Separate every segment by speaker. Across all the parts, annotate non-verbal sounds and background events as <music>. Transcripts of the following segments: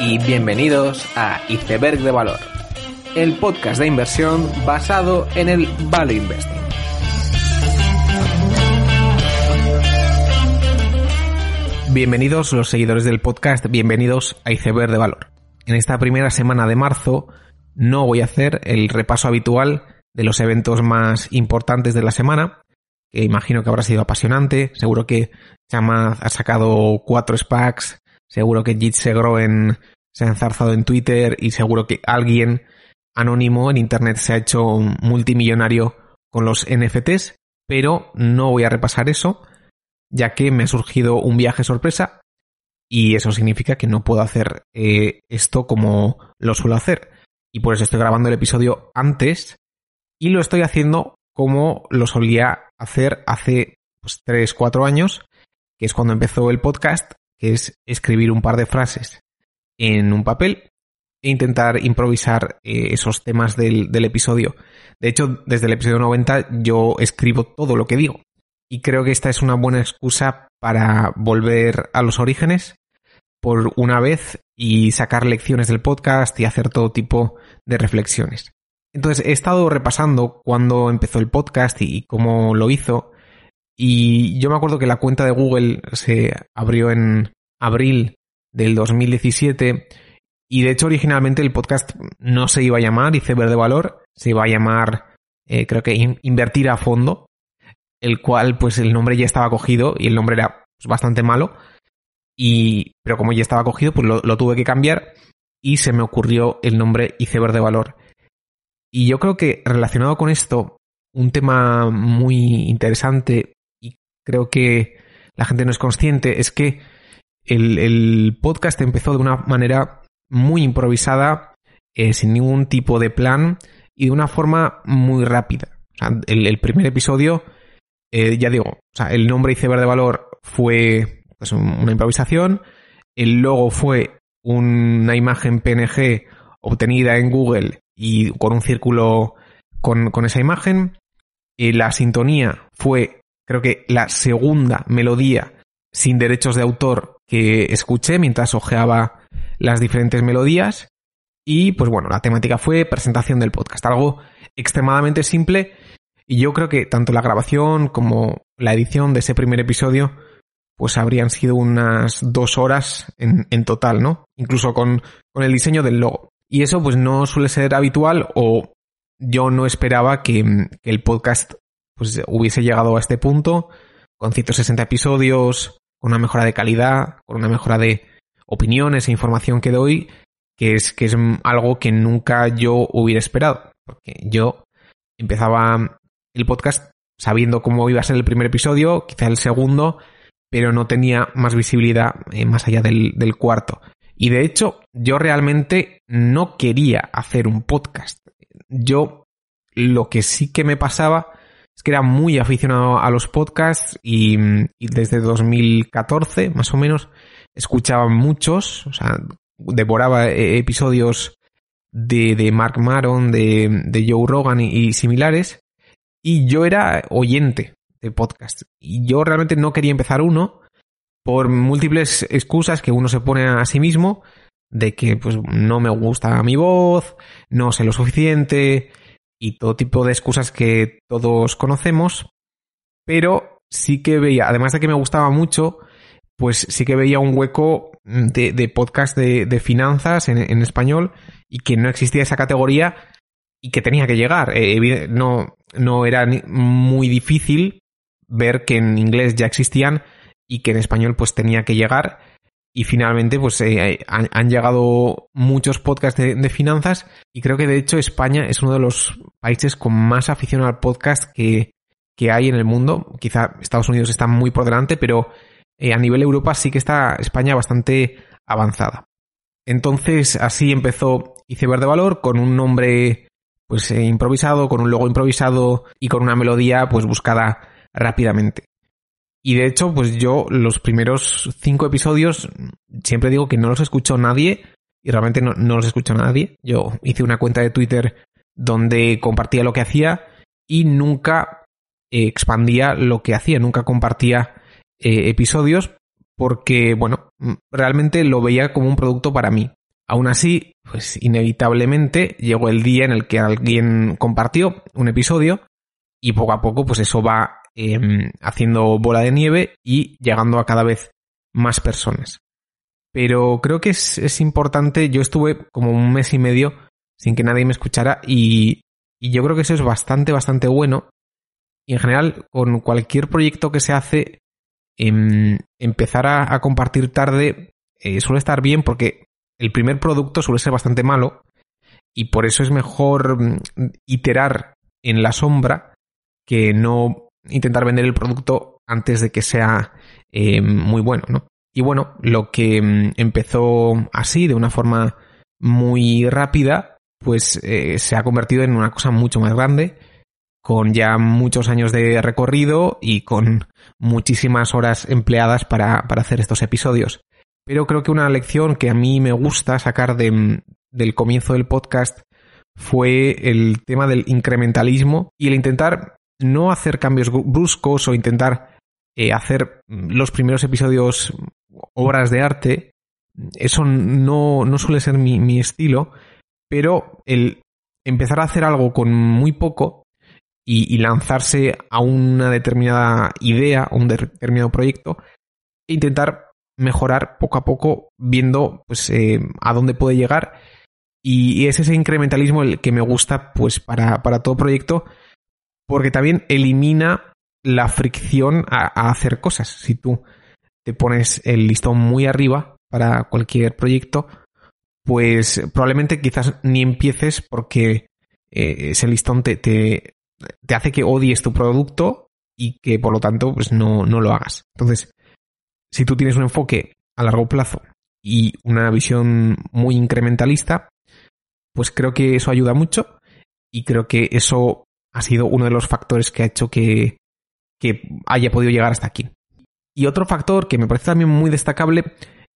Speaker 1: y bienvenidos a Iceberg de Valor, el podcast de inversión basado en el Value Investing. Bienvenidos los seguidores del podcast, bienvenidos a Iceberg de Valor. En esta primera semana de marzo no voy a hacer el repaso habitual de los eventos más importantes de la semana, que imagino que habrá sido apasionante. Seguro que Chama ha sacado cuatro SPACs, seguro que Jit se ha enzarzado en Twitter y seguro que alguien anónimo en Internet se ha hecho multimillonario con los NFTs, pero no voy a repasar eso, ya que me ha surgido un viaje sorpresa y eso significa que no puedo hacer eh, esto como lo suelo hacer. Y por eso estoy grabando el episodio antes y lo estoy haciendo como lo solía hacer hace pues, 3, 4 años, que es cuando empezó el podcast, que es escribir un par de frases en un papel e intentar improvisar eh, esos temas del, del episodio. De hecho, desde el episodio 90 yo escribo todo lo que digo. Y creo que esta es una buena excusa para volver a los orígenes por una vez y sacar lecciones del podcast y hacer todo tipo de reflexiones. Entonces he estado repasando cuándo empezó el podcast y, cómo lo hizo. Y yo me acuerdo que la cuenta de Google se abrió en abril del 2017 y de hecho originalmente el podcast no se iba a llamar Iceberg de Valor, se iba a llamar eh, creo que Invertir a Fondo, el cual pues el nombre ya estaba cogido y el nombre era pues, bastante malo. Y, pero como ya estaba cogido, pues lo, tuve que cambiar y se me ocurrió el nombre Iceberg de Valor. Y yo creo que relacionado con esto, un tema muy interesante creo que la gente no es consciente es que el, podcast empezó de una manera muy improvisada, eh, sin ningún tipo de plan y de una forma muy rápida. el, primer episodio, eh, ya digo, el nombre Iceberg de Valor fue pues, una improvisación, el logo fue una imagen PNG obtenida en Google y con un círculo con, esa imagen. Y la sintonía fue, creo que, la segunda melodía sin derechos de autor que escuché mientras ojeaba las diferentes melodías. Y pues bueno, la temática fue presentación del podcast, algo extremadamente simple. Y yo creo que tanto la grabación como la edición de ese primer episodio, pues habrían sido unas dos horas en, en total, ¿no? Incluso con, con el diseño del logo. Y eso pues no suele ser habitual o yo no esperaba que, el podcast pues hubiese llegado a este punto con 160 episodios, con una mejora de calidad, con una mejora de opiniones e información que doy, que es, que es algo que nunca yo hubiera esperado. Porque yo empezaba el podcast sabiendo cómo iba a ser el primer episodio, quizá el segundo, pero no tenía más visibilidad eh, más allá del, del cuarto. Y de hecho, yo realmente no quería hacer un podcast. Yo lo que sí que me pasaba es que era muy aficionado a los podcasts y, desde 2014, más o menos, escuchaba muchos, o sea, devoraba eh, episodios de, Mark Maron, de, Joe Rogan y, similares, y yo era oyente de podcasts. Y yo realmente no quería empezar uno, por múltiples excusas que uno se pone a sí mismo de que pues no me gusta mi voz, no sé lo suficiente y todo tipo de excusas que todos conocemos, pero sí que veía, además de que me gustaba mucho, pues sí que veía un hueco de, podcast de, finanzas en, español y que no existía esa categoría y que tenía que llegar. Eh, no, no era muy difícil ver que en inglés ya existían y que en español pues tenía que llegar. Y finalmente pues eh, han, llegado muchos podcasts de, finanzas y creo que de hecho España es uno de los países con más afición al podcast que, que hay en el mundo. Quizá Estados Unidos está muy por delante, pero eh, a nivel Europa sí que está España bastante avanzada. Entonces así empezó Iceberg de Valor con un nombre pues eh, improvisado, con un logo improvisado y con una melodía pues buscada rápidamente. Y de hecho, pues yo los primeros cinco episodios siempre digo que no los escuchó nadie y realmente no, los escuchó nadie. Yo hice una cuenta de Twitter donde compartía lo que hacía y nunca expandía lo que hacía, nunca compartía eh, episodios porque, bueno, realmente lo veía como un producto para mí. Aún así, pues inevitablemente llegó el día en el que alguien compartió un episodio y poco a poco pues eso va em, haciendo bola de nieve y llegando a cada vez más personas. Pero creo que es, es importante, yo estuve como un mes y medio sin que nadie me escuchara y, y yo creo que eso es bastante, bastante bueno. Y en general, con cualquier proyecto que se hace, em, empezar a, compartir tarde eh, suele estar bien porque el primer producto suele ser bastante malo y por eso es mejor mm, iterar en la sombra que no intentar vender el producto antes de que sea em, muy bueno, ¿no? Y bueno, lo que mm, empezó así, de una forma muy rápida, pues eh, se ha convertido en una cosa mucho más grande, con ya muchos años de recorrido y con muchísimas horas empleadas para, hacer estos episodios. Pero creo que una lección que a mí me gusta sacar del comienzo del podcast fue el tema del incrementalismo y el intentar no hacer cambios bruscos o intentar eh, hacer los primeros episodios obras de arte. Eso no, no suele ser mi, estilo, pero el empezar a hacer algo con muy poco y, lanzarse a una determinada idea, un determinado proyecto, e intentar mejorar poco a poco, viendo pues, eh, a dónde puede llegar. Y, es ese incrementalismo el que me gusta pues, para, para todo proyecto, porque también elimina la fricción a, hacer cosas. Si tú te pones el listón muy arriba para cualquier proyecto, pues probablemente quizás ni empieces porque eh, ese listón te, te, hace que odies tu producto y que por lo tanto pues no, no lo hagas. Entonces, si tú tienes un enfoque a largo plazo y una visión muy incrementalista, pues creo que eso ayuda mucho y creo que eso ha sido uno de los factores que ha hecho que, que haya podido llegar hasta aquí. Y otro factor que me parece también muy destacable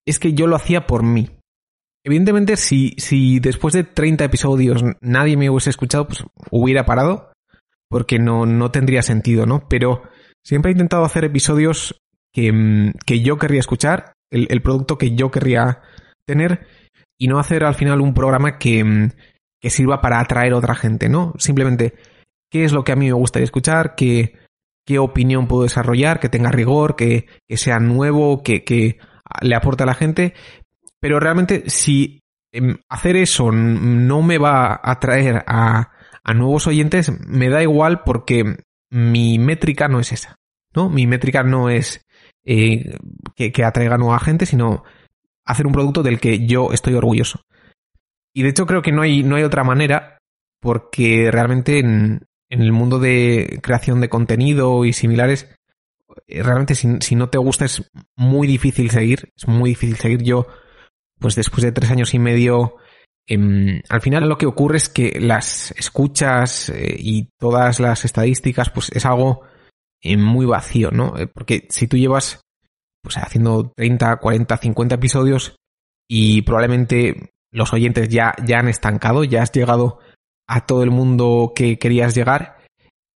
Speaker 1: es que yo lo hacía por mí. Evidentemente, si, si después de 30 episodios nadie me hubiese escuchado, pues hubiera parado, porque no, no tendría sentido, ¿no? Pero siempre he intentado hacer episodios que, que yo querría escuchar, el, el, producto que yo querría tener, y no hacer al final un programa que, que sirva para atraer a otra gente, ¿no? Simplemente, ¿qué es lo que a mí me gustaría escuchar? ¿Qué, qué opinión puedo desarrollar? Que tenga rigor, que, que sea nuevo, que, que le aporte a la gente, pero realmente si em, hacer eso no me va a traer a, nuevos oyentes, me da igual porque mi métrica no es esa. ¿no? Mi métrica no es eh, que, que, atraiga nueva gente, sino hacer un producto del que yo estoy orgulloso. Y de hecho creo que no hay, no hay otra manera, porque realmente en, el mundo de creación de contenido y similares, eh, realmente si, no te gusta es muy difícil seguir, es muy difícil seguir. Yo pues después de tres años y medio, em, al final lo que ocurre es que las escuchas eh, y todas las estadísticas, pues es algo eh, muy vacío, ¿no? Porque si tú llevas, pues haciendo 30, 40, 50 episodios y probablemente los oyentes ya, ya han estancado, ya has llegado a todo el mundo que querías llegar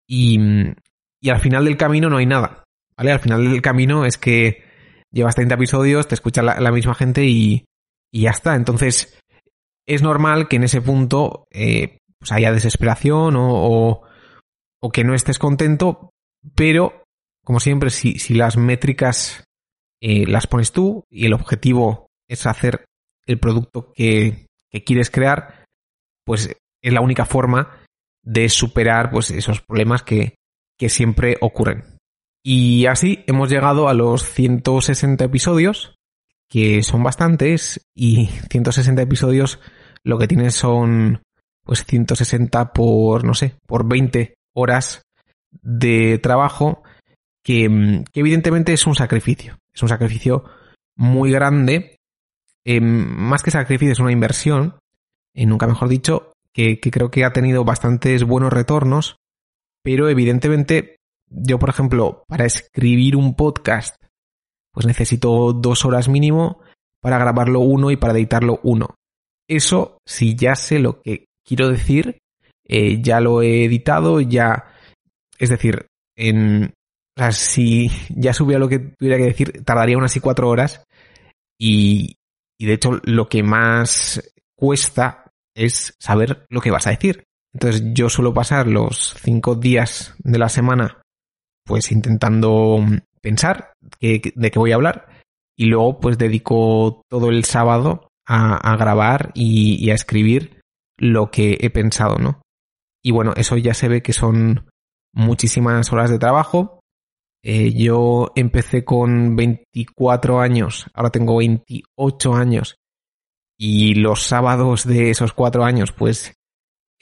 Speaker 1: y, y al final del camino no hay nada, ¿vale? Al final del camino es que llevas 30 episodios, te escucha la misma gente y, y ya está. Entonces, es normal que en ese punto eh, pues haya desesperación o, o, que no estés contento, pero, como siempre, si, si las métricas eh, las pones tú y el objetivo es hacer el producto que, que quieres crear, pues es la única forma de superar pues, esos problemas que, que siempre ocurren. Y así hemos llegado a los 160 episodios que son bastantes y 160 episodios lo que tienes son pues 160 por, no sé, por 20 horas de trabajo que, evidentemente es un sacrificio. Es un sacrificio muy grande. Em, más que sacrificio es una inversión, y nunca mejor dicho, que, creo que ha tenido bastantes buenos retornos, pero evidentemente yo, por ejemplo, para escribir un podcast pues necesito dos horas mínimo para grabarlo uno y para editarlo uno. Eso, si ya sé lo que quiero decir, eh, ya lo he editado, ya... Es decir, en O sea, si ya subiera lo que tuviera que decir, tardaría unas y cuatro horas. Y, y de hecho, lo que más cuesta es saber lo que vas a decir. Entonces, yo suelo pasar los cinco días de la semana, pues intentando pensar de qué voy a hablar. Y luego, pues dedico todo el sábado a, grabar y, a escribir lo que he pensado, ¿no? Y bueno, eso ya se ve que son muchísimas horas de trabajo eh, yo empecé con 24 años, ahora tengo 28 años y los sábados de esos cuatro años, pues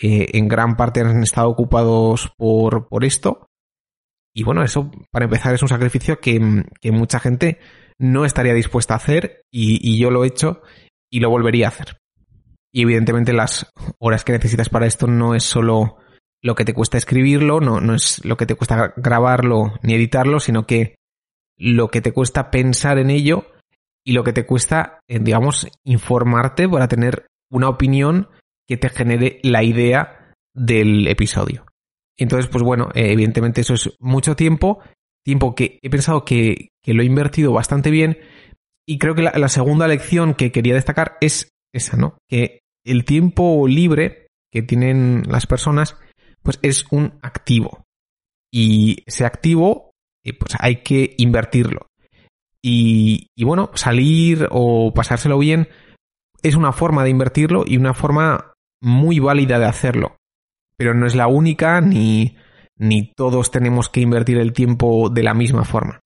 Speaker 1: eh, en gran parte han estado ocupados por, por esto. Y bueno, eso para empezar es un sacrificio que, que mucha gente no estaría dispuesta a hacer y, y yo lo he hecho y lo volvería a hacer. Y evidentemente las horas que necesitas para esto no es solo lo que te cuesta escribirlo, no, no es lo que te cuesta grabarlo ni editarlo, sino que lo que te cuesta pensar en ello y lo que te cuesta, eh, digamos, informarte para tener una opinión que te genere la idea del episodio. Entonces, pues bueno, eh, evidentemente eso es mucho tiempo, tiempo que he pensado que, lo he invertido bastante bien y creo que la, la segunda lección que quería destacar es esa, ¿no? Que el tiempo libre que tienen las personas pues es un activo. Y ese activo, eh, pues hay que invertirlo. Y, y bueno, salir o pasárselo bien es una forma de invertirlo y una forma muy válida de hacerlo. Pero no es la única ni, ni todos tenemos que invertir el tiempo de la misma forma.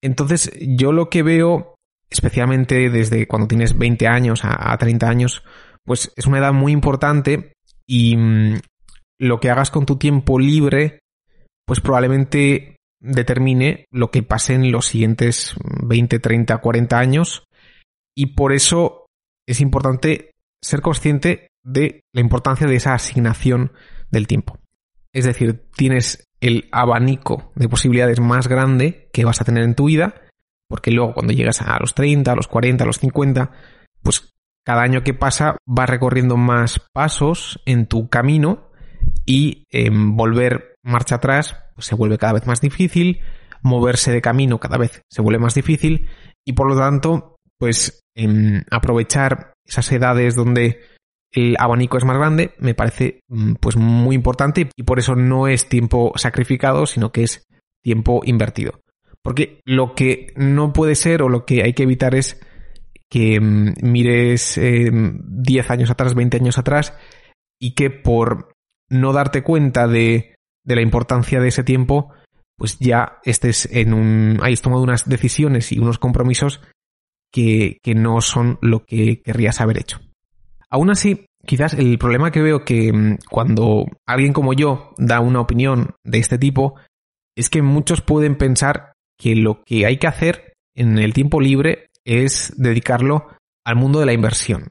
Speaker 1: Entonces, yo lo que veo, especialmente desde cuando tienes 20 años a, a 30 años, pues es una edad muy importante y, mm, lo que hagas con tu tiempo libre, pues probablemente determine lo que pase en los siguientes 20, 30, 40 años. Y por eso es importante ser consciente de la importancia de esa asignación del tiempo. Es decir, tienes el abanico de posibilidades más grande que vas a tener en tu vida, porque luego cuando llegas a los 30, a los 40, a los 50, pues cada año que pasa vas recorriendo más pasos en tu camino y em, volver marcha atrás se vuelve cada vez más difícil, moverse de camino cada vez se vuelve más difícil y por lo tanto, pues em, aprovechar esas edades donde el abanico es más grande me parece mm, pues muy importante y por eso no es tiempo sacrificado, sino que es tiempo invertido. Porque lo que no puede ser o lo que hay que evitar es que mm, mires 10 em, años atrás, 20 años atrás y que por no darte cuenta de, de la importancia de ese tiempo, pues ya estés en un. hayas tomado unas decisiones y unos compromisos que, que no son lo que querrías haber hecho. Aún así, quizás el problema que veo que mm, cuando alguien como yo da una opinión de este tipo es que muchos pueden pensar que lo que hay que hacer en el tiempo libre es dedicarlo al mundo de la inversión.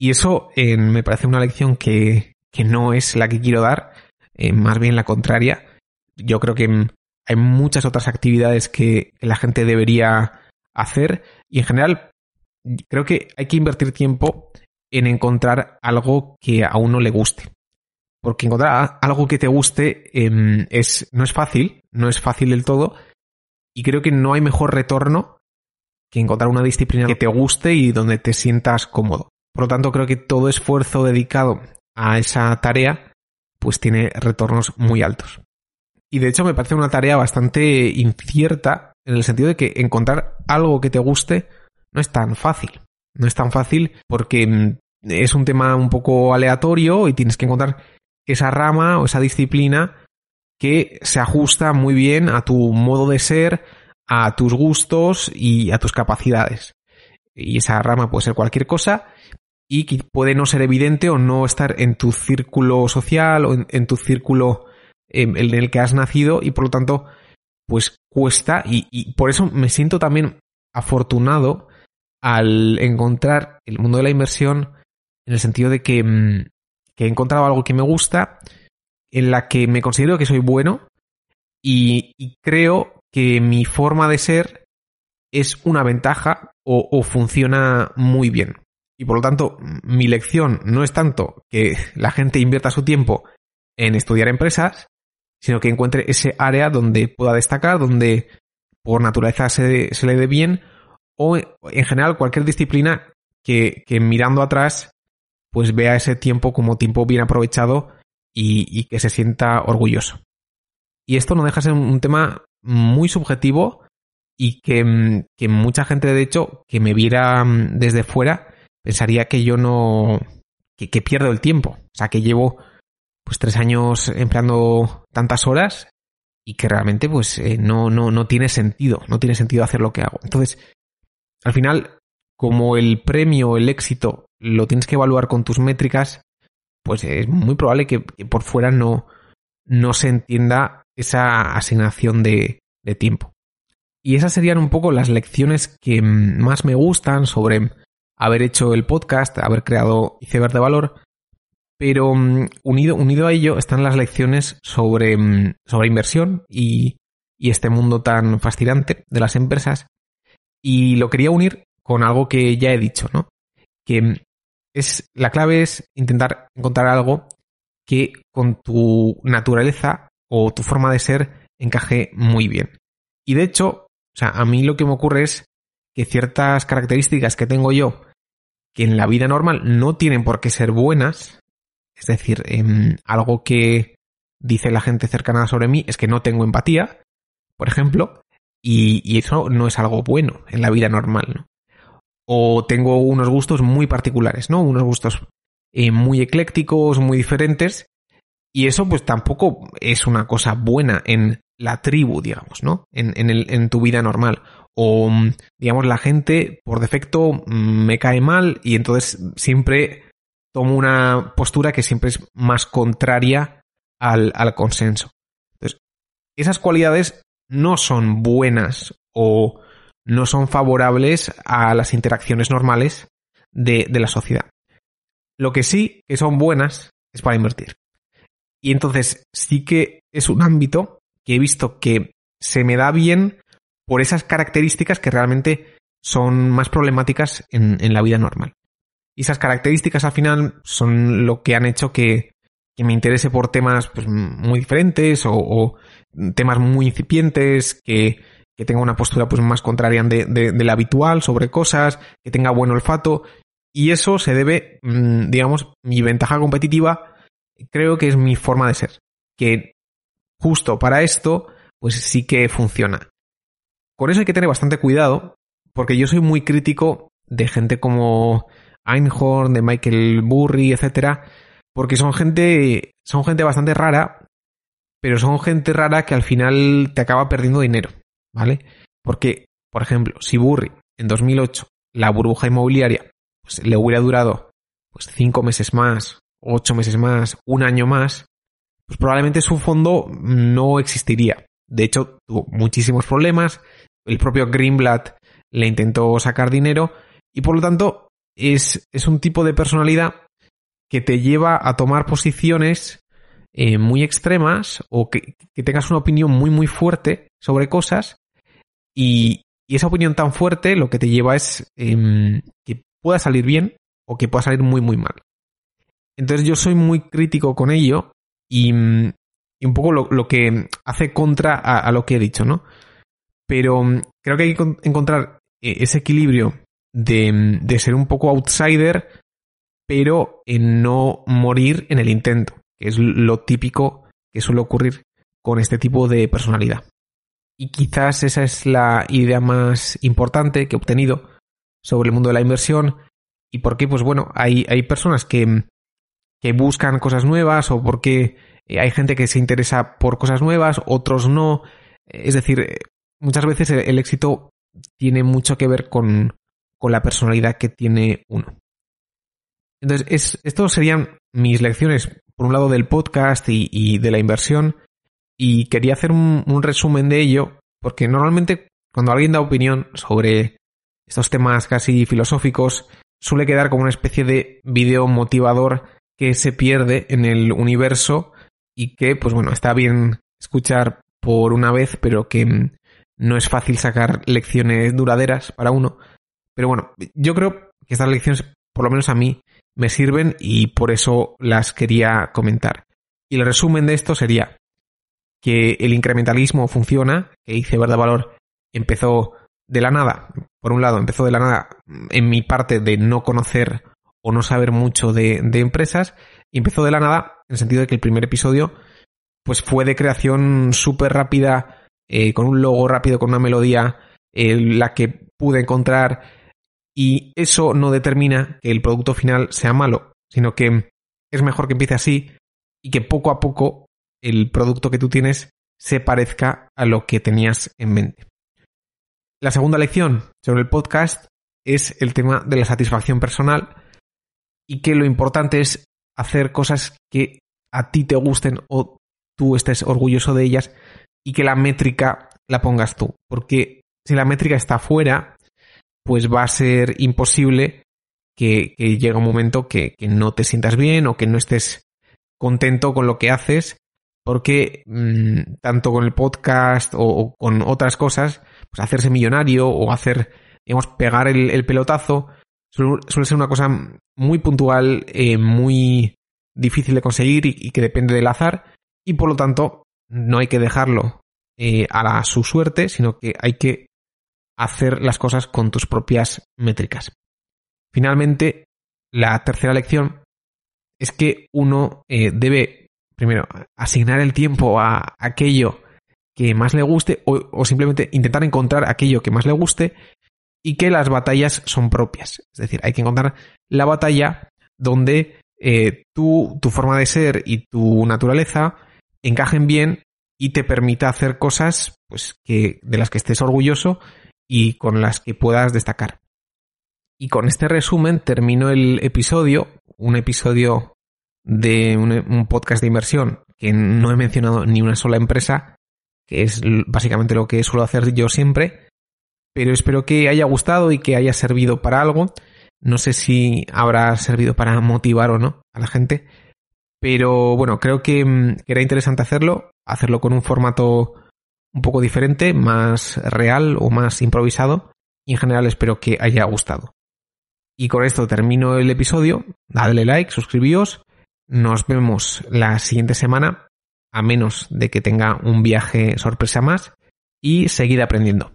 Speaker 1: Y eso me parece una lección que, que no es la que quiero dar, eh, más bien la contraria. Yo creo que mm, hay muchas otras actividades que la gente debería hacer y en general creo que hay que invertir tiempo en encontrar algo que a uno le guste. Porque encontrar algo que te guste em, es, no es fácil, no es fácil del todo, y creo que no hay mejor retorno que encontrar una disciplina que te guste y donde te sientas cómodo. Por lo tanto, creo que todo esfuerzo dedicado a esa tarea, pues tiene retornos muy altos. Y de hecho me parece una tarea bastante incierta en el sentido de que encontrar algo que te guste no es tan fácil. No es tan fácil porque mm, es un tema un poco aleatorio y tienes que encontrar esa rama o esa disciplina que se ajusta muy bien a tu modo de ser, a tus gustos y a tus capacidades. Y esa rama puede ser cualquier cosa y que puede no ser evidente o no estar en tu círculo social o en, tu círculo em, en el que has nacido y por lo tanto pues cuesta y, por eso me siento también afortunado al encontrar el mundo de la inversión en el sentido de que, mm, que he encontrado algo que me gusta, en la que me considero que soy bueno y, creo que mi forma de ser es una ventaja o funciona muy bien. Y por lo tanto, mi lección no es tanto que <laughs> la gente invierta su tiempo en estudiar empresas, sino que encuentre ese área donde pueda destacar, donde por naturaleza se, le dé bien, o en general cualquier disciplina que, mirando atrás pues vea ese tiempo como tiempo bien aprovechado y, que se sienta orgulloso. Y esto no deja de ser un tema muy subjetivo y que, que, mucha gente, de hecho, que me viera desde fuera, pensaría que yo no. que, que pierdo el tiempo. O sea, que llevo pues tres años empleando tantas horas y que realmente pues eh, no, no, no tiene sentido, no tiene sentido hacer lo que hago. Entonces, al final, como el premio, el éxito, lo tienes que evaluar con tus métricas, pues es muy probable que, por fuera no, no se entienda esa asignación de, de tiempo. Y esas serían un poco las lecciones que más me gustan sobre haber hecho el podcast, haber creado Iceberg de Valor pero mm, unido, unido a ello están las lecciones sobre, mm, sobre inversión y, y este mundo tan fascinante de las empresas. Y lo quería unir con algo que ya he dicho, ¿no? Que mm, es, la clave es intentar encontrar algo que con tu naturaleza o tu forma de ser encaje muy bien. Y de hecho, o sea, a mí lo que me ocurre es que ciertas características que tengo yo, que en la vida normal no tienen por qué ser buenas, es decir, em, algo que dice la gente cercana sobre mí es que no tengo empatía, por ejemplo, y, eso no es algo bueno en la vida normal, ¿no? O tengo unos gustos muy particulares, ¿no? Unos gustos eh, muy eclécticos, muy diferentes, y eso pues tampoco es una cosa buena en la tribu, digamos, ¿no? En, en tu vida normal. O, digamos, la gente por defecto mm, me cae mal y entonces siempre tomo una postura que siempre es más contraria al, consenso. Entonces, esas cualidades no son buenas o no son favorables a las interacciones normales de, de, la sociedad. Lo que sí que son buenas es para invertir. Y entonces sí que es un ámbito que he visto que se me da bien por esas características que realmente son más problemáticas en, en la vida normal. Y esas características al final son lo que han hecho que, me interese por temas pues, muy diferentes o, temas muy incipientes, que, tenga una postura pues, más contraria de, la habitual sobre cosas, que tenga buen olfato. Y eso se debe, mm, digamos, mi ventaja competitiva, creo que es mi forma de ser. Que justo para esto, pues sí que funciona. Con eso hay que tener bastante cuidado, porque yo soy muy crítico de gente como Einhorn, de Michael Burry, etcétera, porque son gente, son gente bastante rara, pero son gente rara que al final te acaba perdiendo dinero, ¿vale? Porque, por ejemplo, si Burry en 2008 la burbuja inmobiliaria pues, le hubiera durado pues cinco meses más, ocho meses más, un año más, pues probablemente su fondo no existiría. De hecho, tuvo muchísimos problemas. El propio Greenblatt le intentó sacar dinero y por lo tanto es, un tipo de personalidad que te lleva a tomar posiciones eh, muy extremas o que, tengas una opinión muy muy fuerte sobre cosas y, esa opinión tan fuerte lo que te lleva es em, que pueda salir bien o que pueda salir muy muy mal. Entonces yo soy muy crítico con ello y, un poco lo, que hace contra a, lo que he dicho, ¿no? Pero mm, creo que hay que encontrar eh, ese equilibrio de, ser un poco outsider, pero en no morir en el intento, que es lo típico que suele ocurrir con este tipo de personalidad. Y quizás esa es la idea más importante que he obtenido sobre el mundo de la inversión. ¿Y por qué? Pues bueno, hay, hay personas que, que buscan cosas nuevas o porque hay gente que se interesa por cosas nuevas, otros no. Es decir, muchas veces el éxito tiene mucho que ver con, con la personalidad que tiene uno. Entonces, es, estos serían mis lecciones, por un lado, del podcast y, de la inversión. Y quería hacer un, resumen de ello, porque normalmente cuando alguien da opinión sobre estos temas casi filosóficos, suele quedar como una especie de video motivador que se pierde en el universo y que, pues bueno, está bien escuchar por una vez, pero que no es fácil sacar lecciones duraderas para uno. Pero bueno, yo creo que estas lecciones, por lo menos a mí, me sirven y por eso las quería comentar. Y el resumen de esto sería, que el incrementalismo funciona, que Iceberg de Valor empezó de la nada. Por un lado, empezó de la nada en mi parte de no conocer o no saber mucho de, empresas, y empezó de la nada en el sentido de que el primer episodio pues fue de creación súper rápida, eh, con un logo rápido, con una melodía, eh, la que pude encontrar, y eso no determina que el producto final sea malo, sino que es mejor que empiece así y que poco a poco el producto que tú tienes se parezca a lo que tenías en mente. La segunda lección sobre el podcast es el tema de la satisfacción personal y que lo importante es hacer cosas que a ti te gusten o tú estés orgulloso de ellas y que la métrica la pongas tú. Porque si la métrica está fuera, pues va a ser imposible que, llegue un momento que, no te sientas bien o que no estés contento con lo que haces, porque mm, tanto con el podcast o, con otras cosas, pues hacerse millonario o hacer, digamos, pegar el, pelotazo, suele, ser una cosa muy puntual, eh, muy difícil de conseguir y, que depende del azar, y por lo tanto no hay que dejarlo eh, a su suerte, sino que hay que hacer las cosas con tus propias métricas. Finalmente, la tercera lección es que uno eh, debe, primero, asignar el tiempo a aquello que más le guste o, simplemente intentar encontrar aquello que más le guste y que las batallas son propias. Es decir, hay que encontrar la batalla donde eh, tú, tu forma de ser y tu naturaleza encajen bien y te permita hacer cosas pues, que, de las que estés orgulloso y con las que puedas destacar. Y con este resumen termino el episodio, un episodio de un, podcast de inversión que no he mencionado ni una sola empresa, que es básicamente lo que suelo hacer yo siempre, pero espero que haya gustado y que haya servido para algo. No sé si habrá servido para motivar o no a la gente, pero bueno, creo que mm, era interesante hacerlo, hacerlo con un formato un poco diferente, más real o más improvisado. Y en general espero que haya gustado. Y con esto termino el episodio. Dadle like, suscribíos. Nos vemos la siguiente semana, a menos de que tenga un viaje sorpresa más. Y seguid aprendiendo.